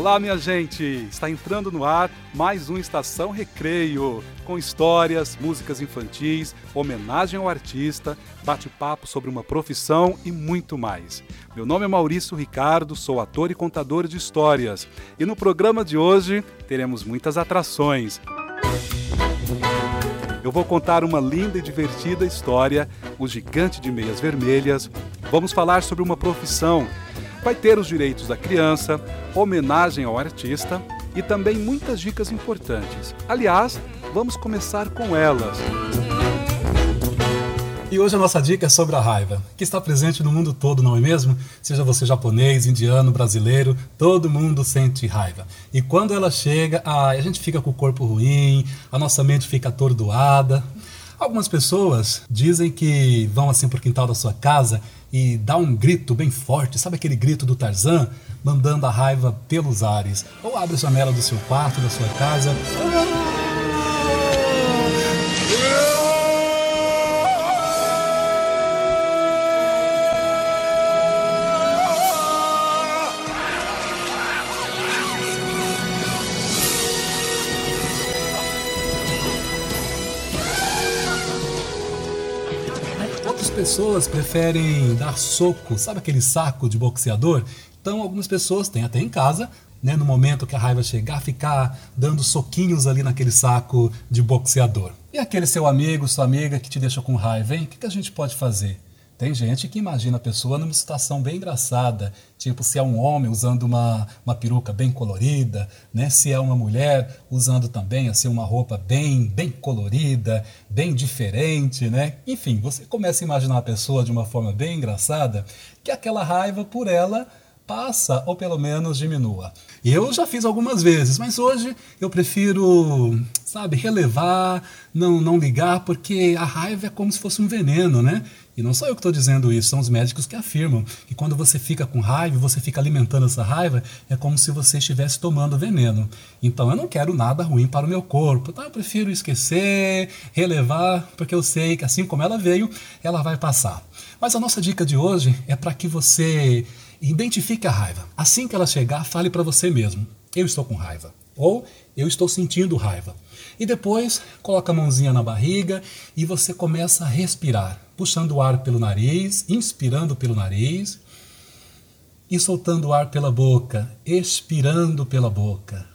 Olá, minha gente! Está entrando no ar mais um Estação Recreio, com histórias, músicas infantis, homenagem ao artista, bate-papo sobre uma profissão e muito mais. Meu nome é Maurício Ricardo, sou ator e contador de histórias. E no programa de hoje teremos muitas atrações. Eu vou contar uma linda e divertida história, o gigante de meias vermelhas. Vamos falar sobre uma profissão. Vai ter os direitos da criança, homenagem ao artista e também muitas dicas importantes. Aliás, vamos começar com elas. E hoje a nossa dica é sobre a raiva, que está presente no mundo todo, não é mesmo? Seja você japonês, indiano, brasileiro, todo mundo sente raiva. E quando ela chega, a gente fica com o corpo ruim, a nossa mente fica atordoada. Algumas pessoas dizem que vão assim por quintal da sua casa e dá um grito bem forte, sabe aquele grito do Tarzan, mandando a raiva pelos ares. Ou abre a janela do seu quarto, da sua casa. Pessoas preferem dar soco, sabe aquele saco de boxeador? Então, algumas pessoas têm até em casa, né, no momento que a raiva chegar, ficar dando soquinhos ali naquele saco de boxeador. E aquele seu amigo, sua amiga que te deixa com raiva, hein? O que, que a gente pode fazer? Tem gente que imagina a pessoa numa situação bem engraçada, tipo se é um homem usando uma, uma peruca bem colorida, né? se é uma mulher usando também assim, uma roupa bem, bem colorida, bem diferente, né? Enfim, você começa a imaginar a pessoa de uma forma bem engraçada, que aquela raiva por ela passa ou pelo menos diminua. Eu já fiz algumas vezes, mas hoje eu prefiro, sabe, relevar, não, não ligar, porque a raiva é como se fosse um veneno, né? E não sou eu que estou dizendo isso, são os médicos que afirmam que quando você fica com raiva, você fica alimentando essa raiva, é como se você estivesse tomando veneno. Então eu não quero nada ruim para o meu corpo, então eu prefiro esquecer, relevar, porque eu sei que assim como ela veio, ela vai passar. Mas a nossa dica de hoje é para que você identifique a raiva. Assim que ela chegar, fale para você mesmo: eu estou com raiva. Ou eu estou sentindo raiva. E depois coloca a mãozinha na barriga e você começa a respirar, puxando o ar pelo nariz, inspirando pelo nariz e soltando o ar pela boca, expirando pela boca.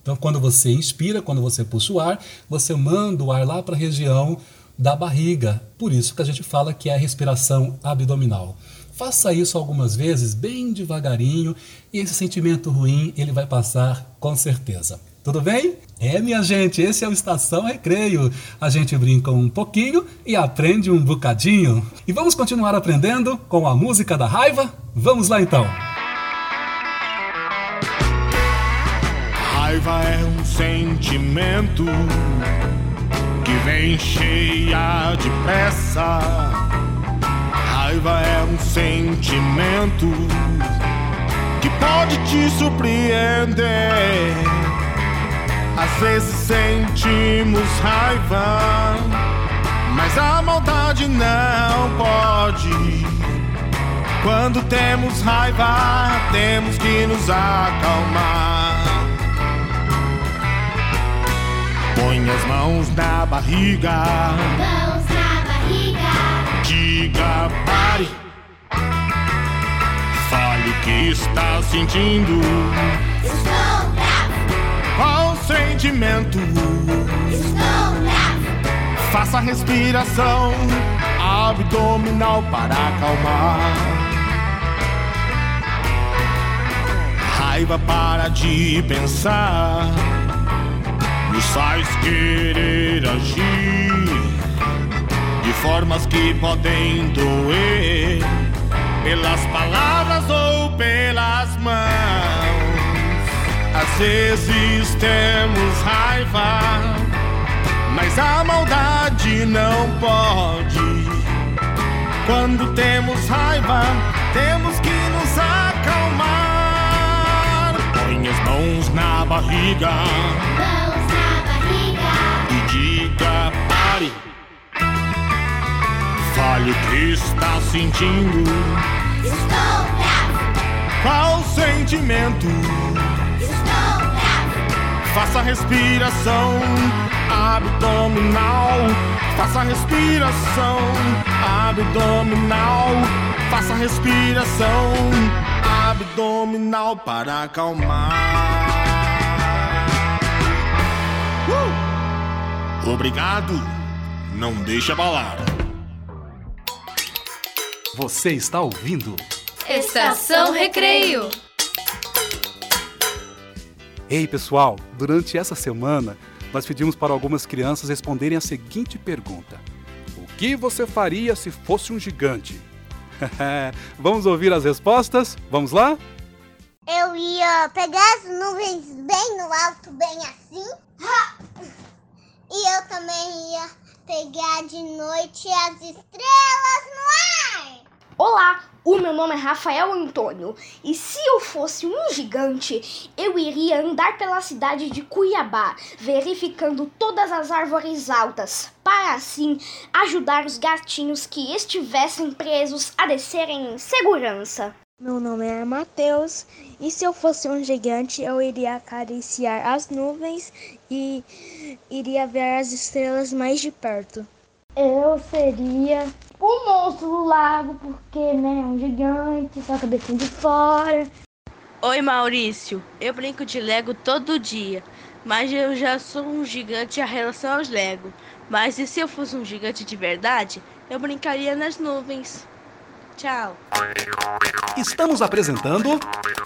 Então, quando você inspira, quando você puxa o ar, você manda o ar lá para a região da barriga. Por isso que a gente fala que é a respiração abdominal. Faça isso algumas vezes, bem devagarinho, e esse sentimento ruim ele vai passar com certeza. Tudo bem? É, minha gente, esse é o Estação Recreio. A gente brinca um pouquinho e aprende um bocadinho. E vamos continuar aprendendo com a música da raiva? Vamos lá então! Raiva é um sentimento que vem cheia de pressa. Raiva é um sentimento que pode te surpreender. Às vezes sentimos raiva, mas a maldade não pode. Quando temos raiva, temos que nos acalmar. Põe as mãos na barriga, diga pare. Fale o que está sentindo, estou bravo, qual sentimento. estou bravo, Faça respiração abdominal para acalmar. Raiva para de pensar, nos faz querer agir de formas que podem doer, pelas palavras ou pelas mãos. Às vezes temos raiva mas a maldade não pode. Quando temos raiva, temos que nos acalmar. Põe as mãos na barriga o que está sentindo, Estou bravo. qual sentimento. Estou bravo. Faça respiração abdominal. Faça respiração abdominal. Faça respiração abdominal para acalmar. Uh! Obrigado. Não deixe abalar. Você está ouvindo? Estação Recreio. Ei, pessoal, durante essa semana nós pedimos para algumas crianças responderem a seguinte pergunta: O que você faria se fosse um gigante? Vamos ouvir as respostas? Vamos lá? Eu ia pegar as nuvens bem no alto, bem assim. E eu também ia pegar de noite as estrelas no ar. Olá, o meu nome é Rafael Antônio e se eu fosse um gigante, eu iria andar pela cidade de Cuiabá, verificando todas as árvores altas, para assim ajudar os gatinhos que estivessem presos a descerem em segurança. Meu nome é Matheus e se eu fosse um gigante, eu iria acariciar as nuvens e iria ver as estrelas mais de perto. Eu seria o monstro do lago, porque né, é um gigante, só cabeça de fora. Oi Maurício, eu brinco de Lego todo dia, mas eu já sou um gigante em relação aos Lego. Mas e se eu fosse um gigante de verdade, eu brincaria nas nuvens. Tchau. Estamos apresentando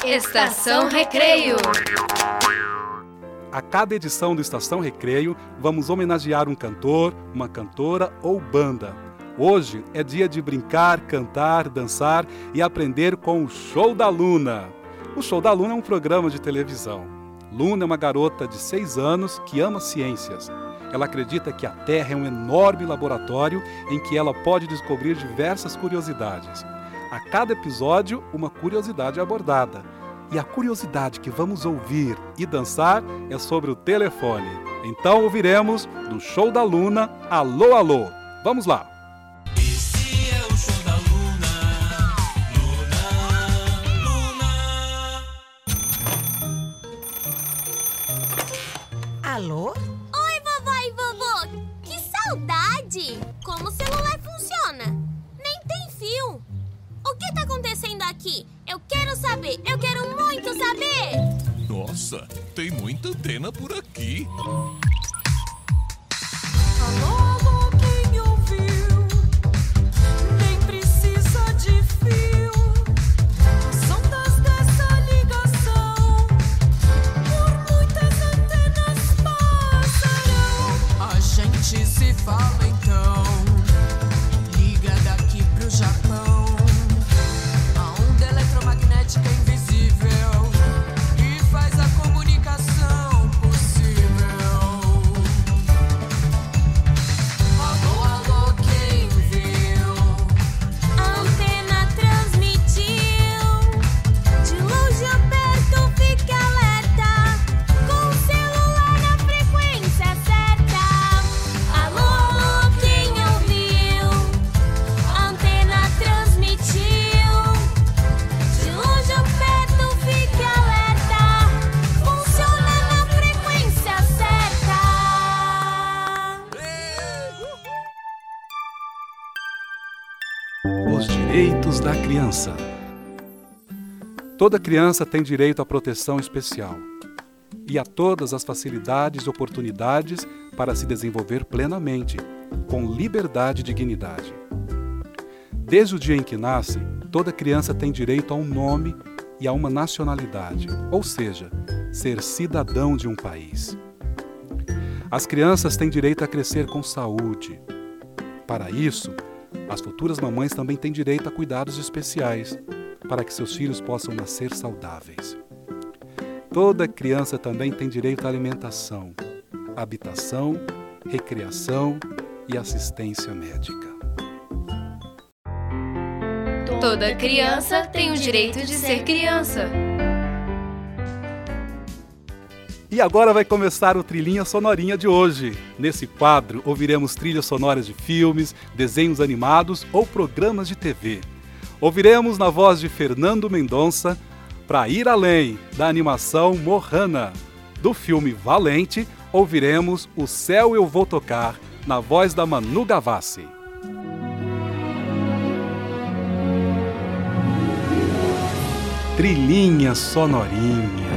Estação Recreio. a cada edição do Estação Recreio, vamos homenagear um cantor, uma cantora ou banda. Hoje é dia de brincar, cantar, dançar e aprender com o Show da Luna. O Show da Luna é um programa de televisão. Luna é uma garota de 6 anos que ama ciências. Ela acredita que a Terra é um enorme laboratório em que ela pode descobrir diversas curiosidades. A cada episódio, uma curiosidade é abordada. E a curiosidade que vamos ouvir e dançar é sobre o telefone. Então ouviremos do Show da Luna Alô Alô. Vamos lá! Toda criança tem direito à proteção especial e a todas as facilidades e oportunidades para se desenvolver plenamente, com liberdade e dignidade. Desde o dia em que nasce, toda criança tem direito a um nome e a uma nacionalidade, ou seja, ser cidadão de um país. As crianças têm direito a crescer com saúde. Para isso, as futuras mamães também têm direito a cuidados especiais para que seus filhos possam nascer saudáveis. Toda criança também tem direito à alimentação, habitação recreação e assistência médica. Toda criança tem o direito de ser criança. E agora vai começar o Trilhinha Sonorinha de hoje. Nesse quadro, ouviremos trilhas sonoras de filmes, desenhos animados ou programas de TV. Ouviremos na voz de Fernando Mendonça, Pra Ir Além, da animação Mohana. Do filme Valente, ouviremos O Céu Eu Vou Tocar, na voz da Manu Gavassi. Trilhinha Sonorinha.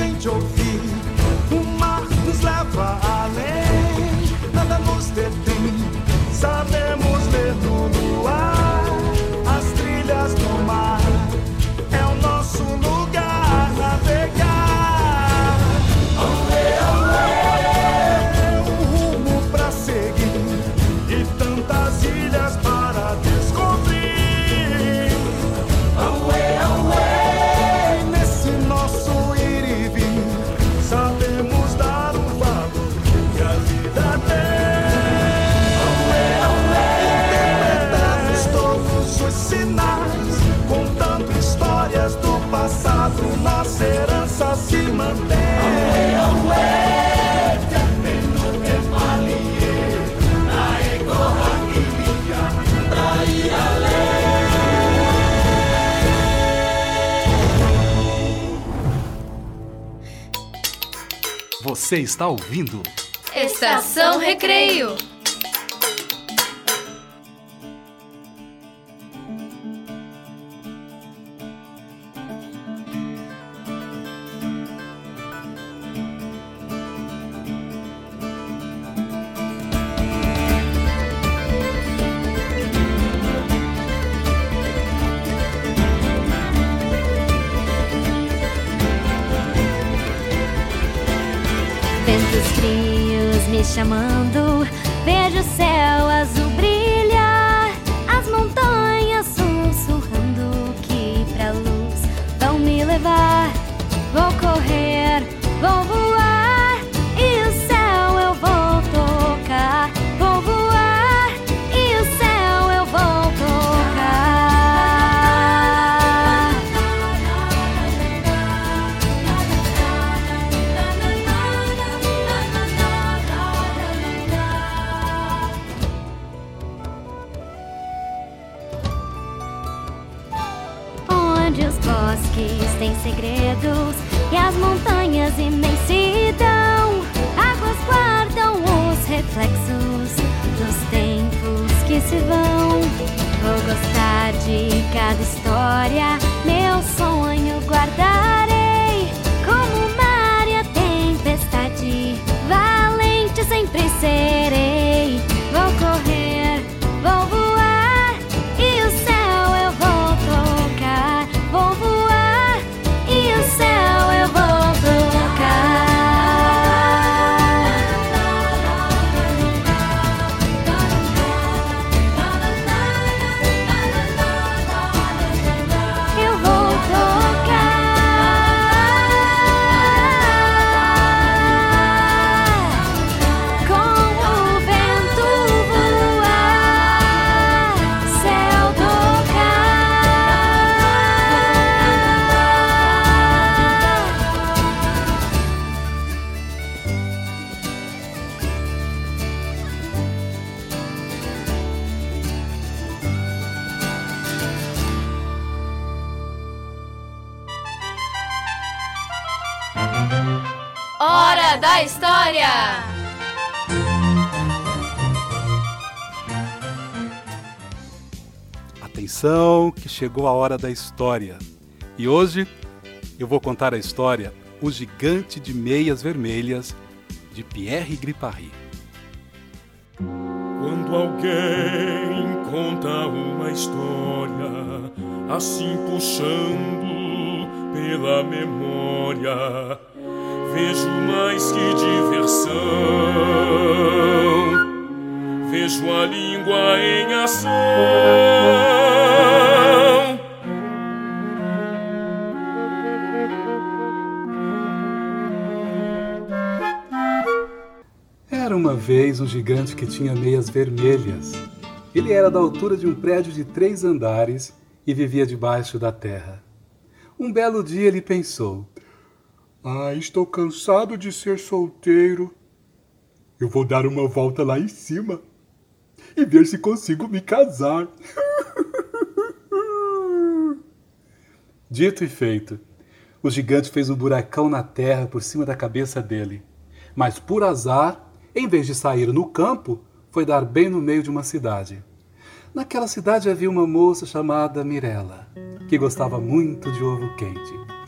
Gente ouvir. Você está ouvindo? Estação Recreio. Onde os bosques têm segredos e as montanhas imensidão. Águas guardam os reflexos dos tempos que se vão. Vou gostar de cada história, meu sonho guardarei. Como mar e a tempestade, valente sempre serei. Da História! Atenção, que chegou a hora da história. E hoje eu vou contar a história O Gigante de Meias Vermelhas, de Pierre Gripari. Quando alguém conta uma história, assim puxando pela memória, vejo mais que diversão, vejo a língua em ação. Era uma vez um gigante que tinha meias vermelhas. Ele era da altura de um prédio de três andares e vivia debaixo da terra. Um belo dia ele pensou: Ah, estou cansado de ser solteiro. Eu vou dar uma volta lá em cima e ver se consigo me casar. Dito e feito, o gigante fez um buracão na terra por cima da cabeça dele. Mas por azar, em vez de sair no campo, foi dar bem no meio de uma cidade. Naquela cidade havia uma moça chamada Mirella, que gostava muito de ovo quente.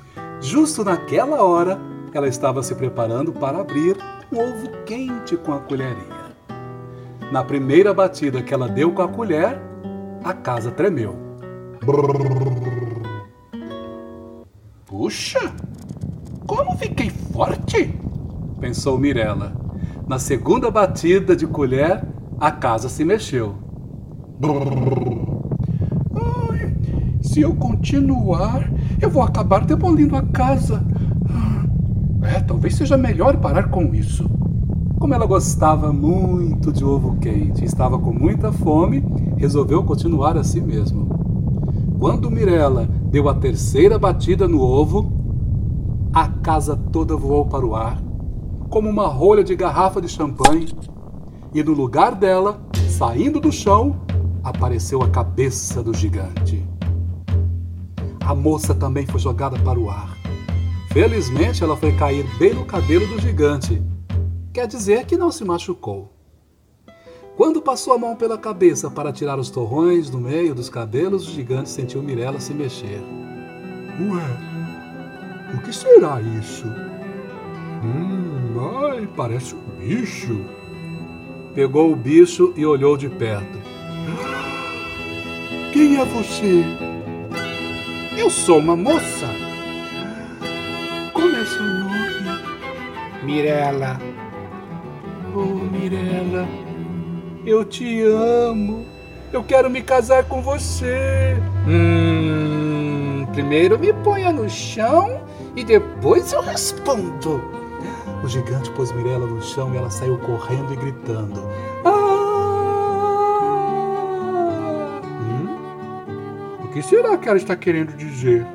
Justo naquela hora, ela estava se preparando para abrir um ovo quente com a colherinha. Na primeira batida que ela deu com a colher, a casa tremeu. Puxa, como fiquei forte! pensou Mirella. Na segunda batida de colher, a casa se mexeu. Se eu continuar, eu vou acabar demolindo a casa. É, talvez seja melhor parar com isso. Como ela gostava muito de ovo quente e estava com muita fome, resolveu continuar assim mesmo. Quando Mirella deu a terceira batida no ovo, a casa toda voou para o ar, como uma rolha de garrafa de champanhe, e no lugar dela, saindo do chão, apareceu a cabeça do gigante. A moça também foi jogada para o ar. Felizmente, ela foi cair bem no cabelo do gigante. Quer dizer que não se machucou. Quando passou a mão pela cabeça para tirar os torrões do meio dos cabelos, o gigante sentiu Mirella se mexer. Ué, o que será isso? Hum, ai, parece um bicho. Pegou o bicho e olhou de perto. Quem é você? Eu sou uma moça. Como é seu nome? Mirella. Oh, Mirella, eu te amo. Eu quero me casar com você. Hum, primeiro me ponha no chão e depois eu respondo. O gigante pôs Mirella no chão e ela saiu correndo e gritando. Hum? Que será que ela está querendo dizer?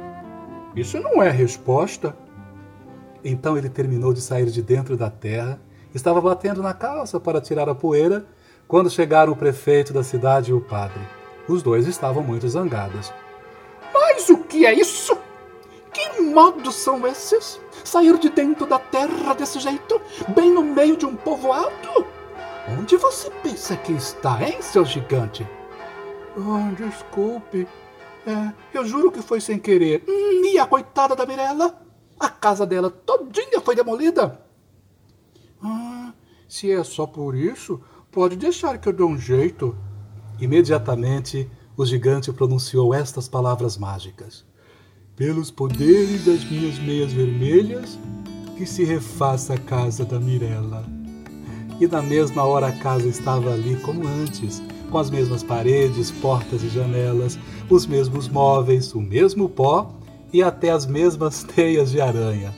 Isso não é resposta. Então ele terminou de sair de dentro da terra, estava batendo na calça para tirar a poeira, quando chegaram o prefeito da cidade e o padre. Os dois estavam muito zangados. Mas o que é isso? Que modos são esses? Sair de dentro da terra desse jeito, bem no meio de um povoado? Onde você pensa que está, hein, seu gigante? Oh, desculpe. É, eu juro que foi sem querer. Hum, e a coitada da Mirella? A casa dela todinha foi demolida. Ah, se é só por isso, pode deixar que eu dou um jeito. Imediatamente, o gigante pronunciou estas palavras mágicas: Pelos poderes das minhas meias vermelhas, que se refaça a casa da Mirella. E na mesma hora a casa estava ali como antes, com as mesmas paredes, portas e janelas, os mesmos móveis, o mesmo pó e até as mesmas teias de aranha.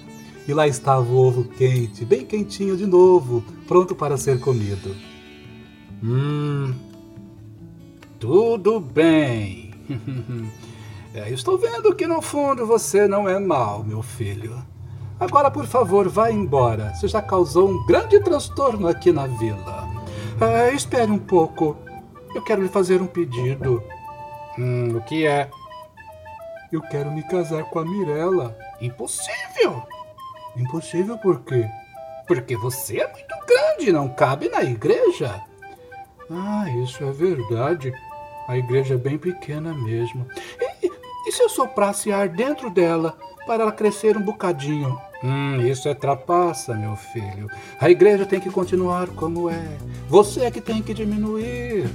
E lá estava o ovo quente, bem quentinho de novo, pronto para ser comido. Hum. Tudo bem. é, estou vendo que no fundo você não é mau, meu filho. Agora, por favor, vá embora. Você já causou um grande transtorno aqui na vila. É, espere um pouco. Eu quero lhe fazer um pedido. Hum, o que é? Eu quero me casar com a Mirella. Impossível! Impossível por quê? Porque você é muito grande, não cabe na igreja. Ah, isso é verdade. A igreja é bem pequena mesmo. E, e se eu soprasse ar dentro dela para ela crescer um bocadinho? Hum, isso é trapaça, meu filho. A igreja tem que continuar como é. Você é que tem que diminuir.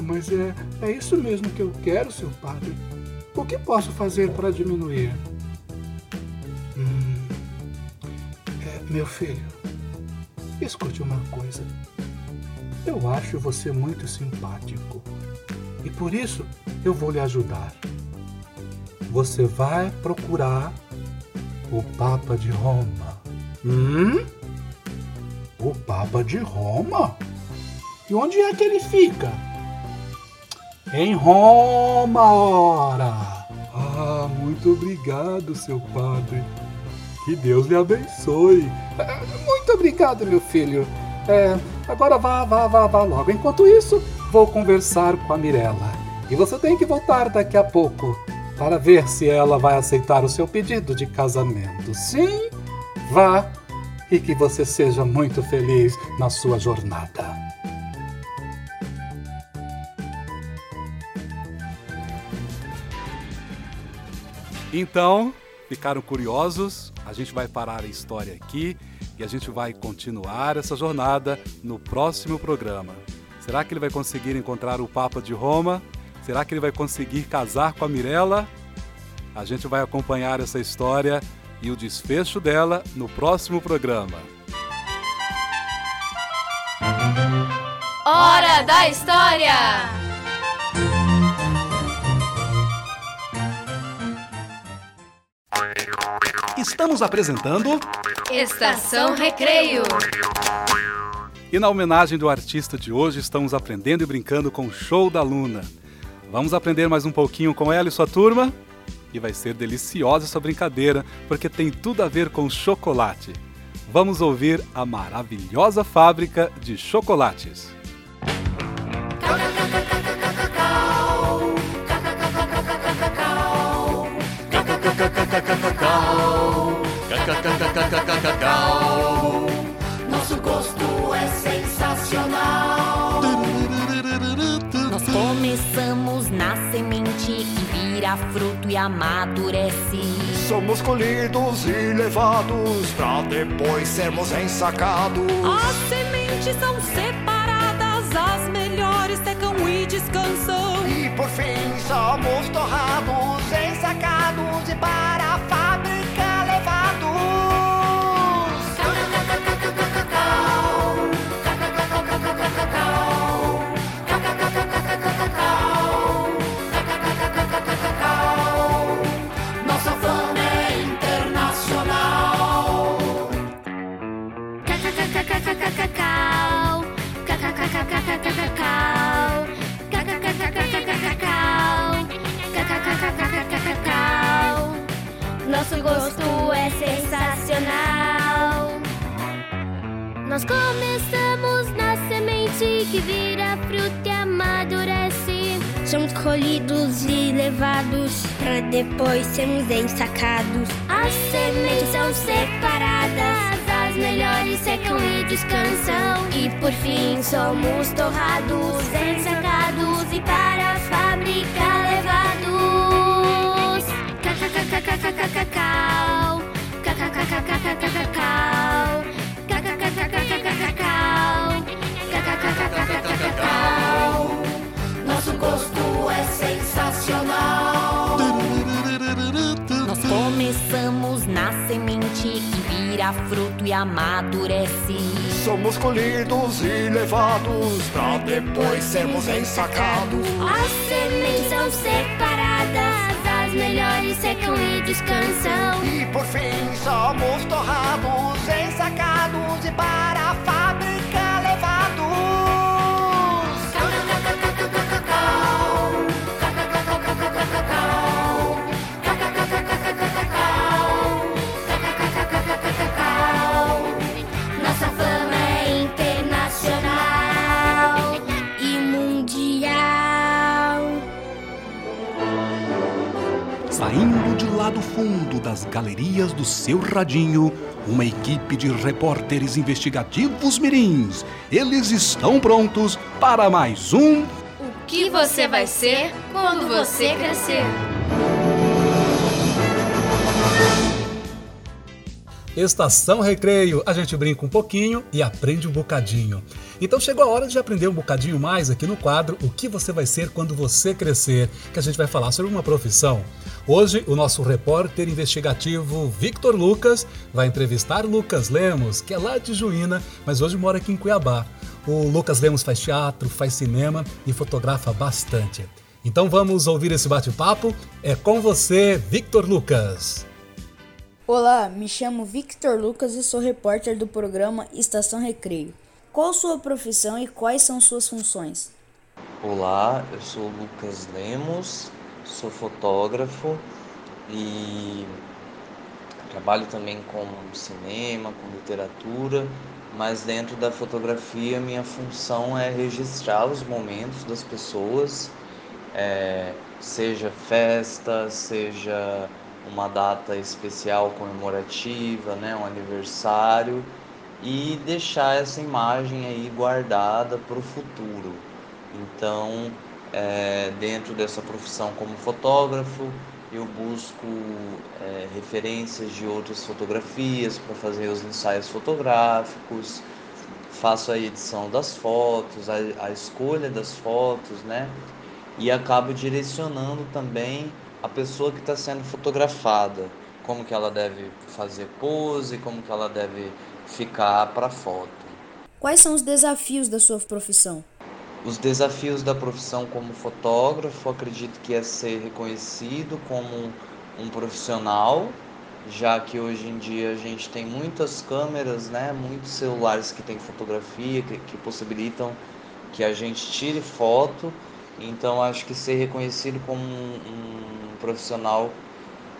Mas é, é isso mesmo que eu quero, seu padre. O que posso fazer para diminuir? Hum, é, meu filho, escute uma coisa. Eu acho você muito simpático. E por isso eu vou lhe ajudar. Você vai procurar o Papa de Roma. Hum? O Papa de Roma? E onde é que ele fica? Em Roma, ora! Ah, muito obrigado, seu padre. Que Deus lhe abençoe. É, Muito obrigado, meu filho. É, agora vá, vá, vá, vá logo. Enquanto isso, vou conversar com a Mirella. E você tem que voltar daqui a pouco para ver se ela vai aceitar o seu pedido de casamento. Sim, vá e que você seja muito feliz na sua jornada. Então, ficaram curiosos? A gente vai parar a história aqui e a gente vai continuar essa jornada no próximo programa. Será que ele vai conseguir encontrar o Papa de Roma? Será que ele vai conseguir casar com a Mirella? A gente vai acompanhar essa história e o desfecho dela no próximo programa. Hora da História! Estamos apresentando Estação Recreio. E na homenagem do artista de hoje, estamos aprendendo e brincando com o show da Luna. Vamos aprender mais um pouquinho com ela e sua turma? E vai ser deliciosa essa brincadeira, porque tem tudo a ver com chocolate. Vamos ouvir a maravilhosa fábrica de chocolates. E amadurece. Somos colhidos e levados pra depois sermos ensacados. As sementes são separadas, as melhores secam e descansam. E por fim somos torrados, ensacados Cacau, cacau, cacau. Nosso gosto é sensacional. Nós começamos na semente que vira fruta e amadurece. Somos colhidos e levados para depois sermos ensacados. As sementes são separadas, as melhores secam e descansam. E por fim somos torrados, ensacados e para a fábrica levados. Nosso gosto é sensacional. Nós começamos na semente vira fruto e amadurece. Somos colhidos e levados pra depois sermos ensacados. As sementes são separadas, as melhores secam e descansam. E por fim somos torrados, ensacados e para a fundo das galerias do seu radinho, uma equipe de repórteres investigativos mirins. Eles estão prontos para mais um. O que você vai ser quando você crescer? Estação Recreio, a gente brinca um pouquinho e aprende um bocadinho. Então chegou a hora de aprender um bocadinho mais aqui no quadro O que você vai ser quando você crescer, que a gente vai falar sobre uma profissão. Hoje, o nosso repórter investigativo Victor Lucas vai entrevistar Lucas Lemos, que é lá de Juína, mas hoje mora aqui em Cuiabá. O Lucas Lemos faz teatro, faz cinema e fotografa bastante. Então vamos ouvir esse bate-papo. É com você, Victor Lucas. Olá, me chamo Victor Lucas e sou repórter do programa Estação Recreio. Qual sua profissão e quais são suas funções? Olá, eu sou Lucas Lemos, sou fotógrafo e trabalho também com cinema, com literatura, mas dentro da fotografia minha função é registrar os momentos das pessoas, é, seja festa, seja uma data especial comemorativa, né, um aniversário, e deixar essa imagem aí guardada para o futuro. Então, é, dentro dessa profissão como fotógrafo, eu busco é, referências de outras fotografias para fazer os ensaios fotográficos, faço a edição das fotos, a, a escolha das fotos, né? E acabo direcionando também a pessoa que está sendo fotografada, como que ela deve fazer pose, como que ela deve ficar para foto. Quais são os desafios da sua profissão? Os desafios da profissão como fotógrafo, acredito que é ser reconhecido como um profissional, já que hoje em dia a gente tem muitas câmeras, né, muitos celulares que têm fotografia, que, que possibilitam que a gente tire foto. Então acho que ser reconhecido como um, um profissional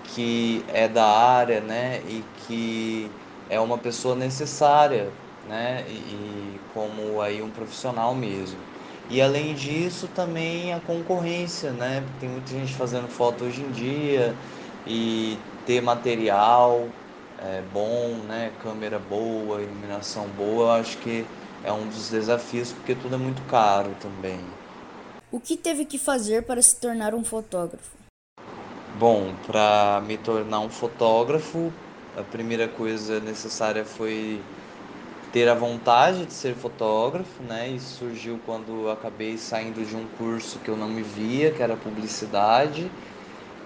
que é da área, né, e que é uma pessoa necessária, né, e, e como aí um profissional mesmo. E além disso, também a concorrência, né? Tem muita gente fazendo foto hoje em dia e ter material é, bom, né? Câmera boa, iluminação boa, eu acho que é um dos desafios porque tudo é muito caro também. O que teve que fazer para se tornar um fotógrafo? Bom, para me tornar um fotógrafo, a primeira coisa necessária foi ter a vontade de ser fotógrafo, né? Isso surgiu quando acabei saindo de um curso que eu não me via, que era publicidade.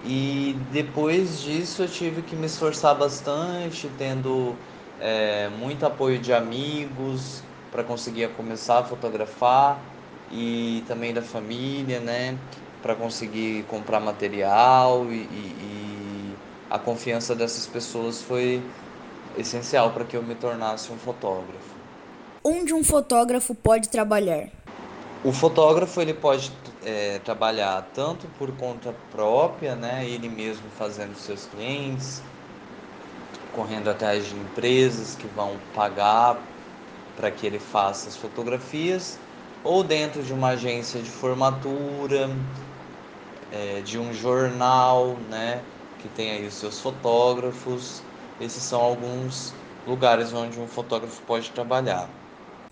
E depois disso eu tive que me esforçar bastante, tendo é, muito apoio de amigos para conseguir começar a fotografar e também da família, né? Para conseguir comprar material e, e, e a confiança dessas pessoas foi essencial para que eu me tornasse um fotógrafo. Onde um fotógrafo pode trabalhar? O fotógrafo ele pode é, trabalhar tanto por conta própria, né, ele mesmo fazendo seus clientes, correndo atrás de empresas que vão pagar para que ele faça as fotografias, ou dentro de uma agência de formatura, é, de um jornal, né, que tem aí os seus fotógrafos esses são alguns lugares onde um fotógrafo pode trabalhar.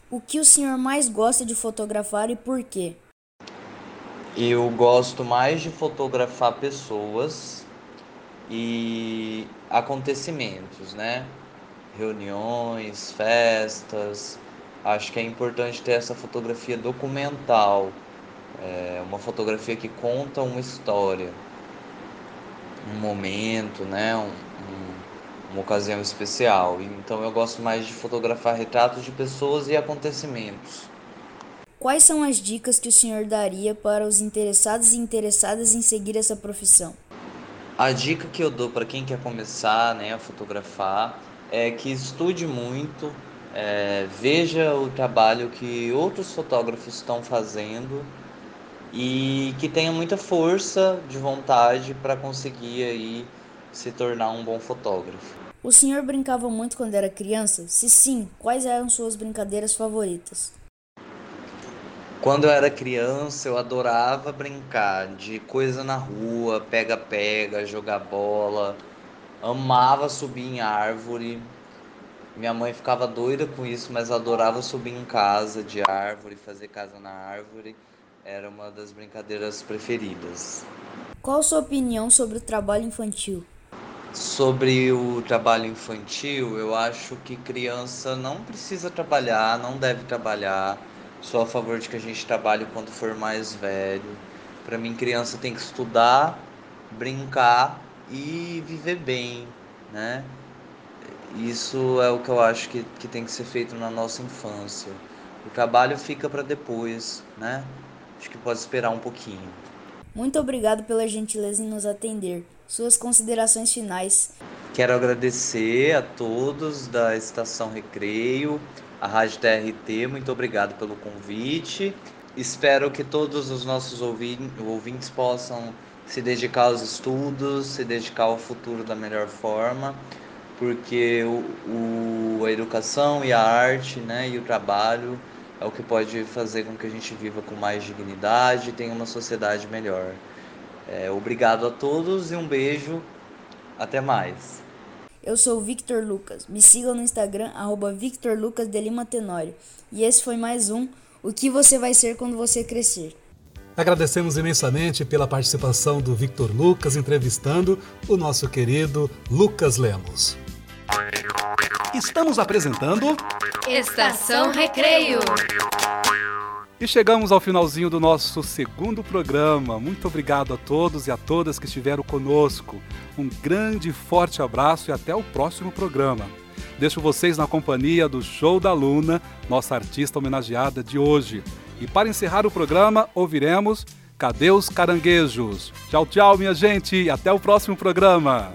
O que o senhor mais gosta de fotografar e por quê? Eu gosto mais de fotografar pessoas e acontecimentos, né? Reuniões, festas. Acho que é importante ter essa fotografia documental, é uma fotografia que conta uma história, um momento, né? Um, um uma ocasião especial. Então eu gosto mais de fotografar retratos de pessoas e acontecimentos. Quais são as dicas que o senhor daria para os interessados e interessadas em seguir essa profissão? A dica que eu dou para quem quer começar né, a fotografar é que estude muito, é, veja o trabalho que outros fotógrafos estão fazendo e que tenha muita força de vontade para conseguir aí se tornar um bom fotógrafo. O senhor brincava muito quando era criança? Se sim, quais eram suas brincadeiras favoritas? Quando eu era criança, eu adorava brincar de coisa na rua, pega-pega, jogar bola, amava subir em árvore. Minha mãe ficava doida com isso, mas adorava subir em casa de árvore, fazer casa na árvore. Era uma das brincadeiras preferidas. Qual sua opinião sobre o trabalho infantil? Sobre o trabalho infantil, eu acho que criança não precisa trabalhar, não deve trabalhar. Sou a favor de que a gente trabalhe quando for mais velho. Para mim, criança tem que estudar, brincar e viver bem, né? Isso é o que eu acho que, que tem que ser feito na nossa infância. O trabalho fica para depois, né? Acho que pode esperar um pouquinho. Muito obrigado pela gentileza em nos atender. Suas considerações finais. Quero agradecer a todos da Estação Recreio, a Rádio TRT, muito obrigado pelo convite. Espero que todos os nossos ouvintes possam se dedicar aos estudos, se dedicar ao futuro da melhor forma, porque o, o, a educação e a arte né, e o trabalho é o que pode fazer com que a gente viva com mais dignidade e tenha uma sociedade melhor. É, obrigado a todos e um beijo. Até mais. Eu sou o Victor Lucas. Me sigam no Instagram, arroba Victor Lucas de Lima Tenório. E esse foi mais um O que você vai ser quando você crescer. Agradecemos imensamente pela participação do Victor Lucas entrevistando o nosso querido Lucas Lemos. Estamos apresentando Estação Recreio. E chegamos ao finalzinho do nosso segundo programa. Muito obrigado a todos e a todas que estiveram conosco. Um grande e forte abraço e até o próximo programa. Deixo vocês na companhia do Show da Luna, nossa artista homenageada de hoje. E para encerrar o programa, ouviremos Cadê os Caranguejos? Tchau, tchau, minha gente, e até o próximo programa.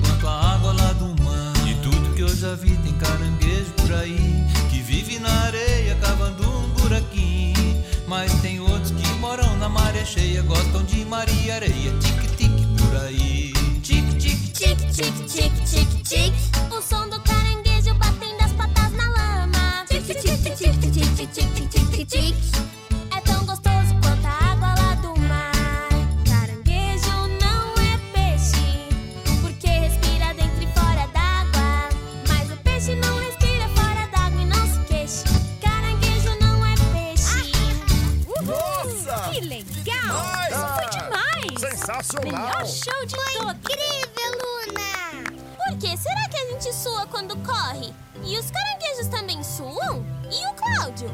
Quanto a água lá do mar E tudo que eu já vi tem caranguejo por aí Que vive na areia cavando um buraquinho. Mas tem outros que moram na maré cheia Gostam de mar e areia Tic-tic por aí. Tic tic Tic tic O som do caranguejo batendo as patas na lama. Tic tic tic tic tic Melhor show de todos! Incrível, Luna! Por que será que a gente sua quando corre? E os caranguejos também suam? E o Cláudio?